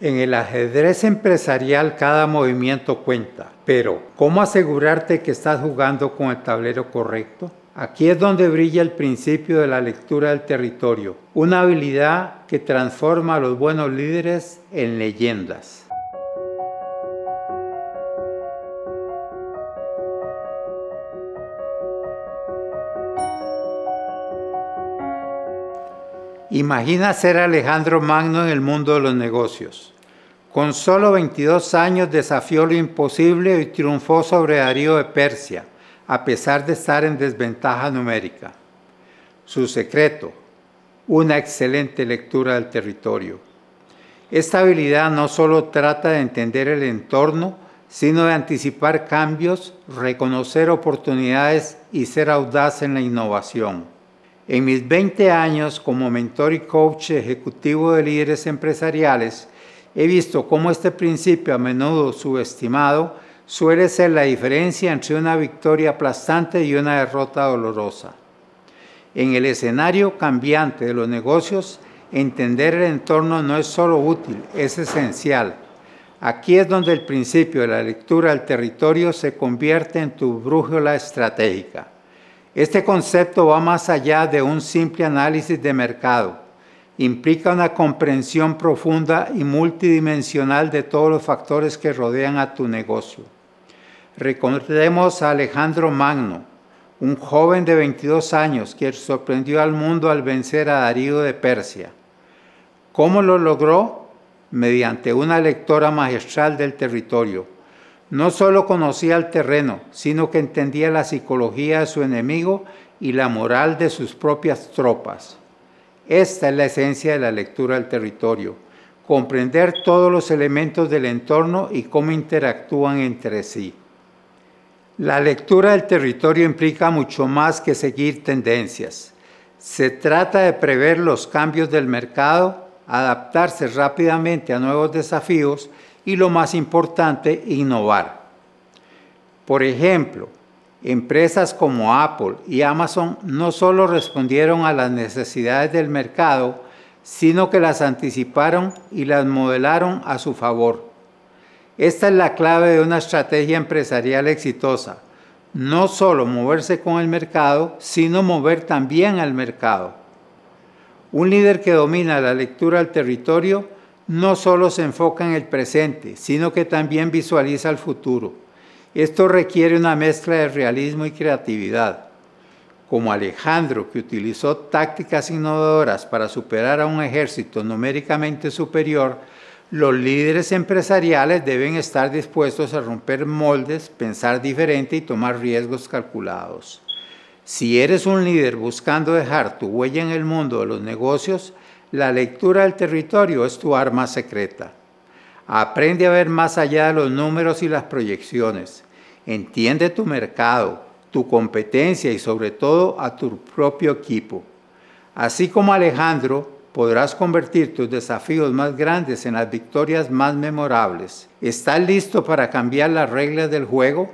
En el ajedrez empresarial cada movimiento cuenta, pero ¿cómo asegurarte que estás jugando con el tablero correcto? Aquí es donde brilla el principio de la lectura del territorio, una habilidad que transforma a los buenos líderes en leyendas. Imagina ser Alejandro Magno en el mundo de los negocios. Con solo 22 años desafió lo imposible y triunfó sobre Darío de Persia, a pesar de estar en desventaja numérica. Su secreto, una excelente lectura del territorio. Esta habilidad no solo trata de entender el entorno, sino de anticipar cambios, reconocer oportunidades y ser audaz en la innovación. En mis 20 años como mentor y coach ejecutivo de líderes empresariales, he visto cómo este principio a menudo subestimado suele ser la diferencia entre una victoria aplastante y una derrota dolorosa. En el escenario cambiante de los negocios, entender el entorno no es solo útil, es esencial. Aquí es donde el principio de la lectura del territorio se convierte en tu brújula estratégica. Este concepto va más allá de un simple análisis de mercado. Implica una comprensión profunda y multidimensional de todos los factores que rodean a tu negocio. Recordemos a Alejandro Magno, un joven de 22 años que sorprendió al mundo al vencer a Darío de Persia. ¿Cómo lo logró? Mediante una lectora magistral del territorio no solo conocía el terreno, sino que entendía la psicología de su enemigo y la moral de sus propias tropas. Esta es la esencia de la lectura del territorio, comprender todos los elementos del entorno y cómo interactúan entre sí. La lectura del territorio implica mucho más que seguir tendencias. Se trata de prever los cambios del mercado, adaptarse rápidamente a nuevos desafíos y lo más importante, innovar. Por ejemplo, empresas como Apple y Amazon no solo respondieron a las necesidades del mercado, sino que las anticiparon y las modelaron a su favor. Esta es la clave de una estrategia empresarial exitosa. No solo moverse con el mercado, sino mover también al mercado. Un líder que domina la lectura del territorio no solo se enfoca en el presente, sino que también visualiza el futuro. Esto requiere una mezcla de realismo y creatividad. Como Alejandro, que utilizó tácticas innovadoras para superar a un ejército numéricamente superior, los líderes empresariales deben estar dispuestos a romper moldes, pensar diferente y tomar riesgos calculados. Si eres un líder buscando dejar tu huella en el mundo de los negocios, la lectura del territorio es tu arma secreta. Aprende a ver más allá de los números y las proyecciones. Entiende tu mercado, tu competencia y sobre todo a tu propio equipo. Así como Alejandro, podrás convertir tus desafíos más grandes en las victorias más memorables. ¿Estás listo para cambiar las reglas del juego?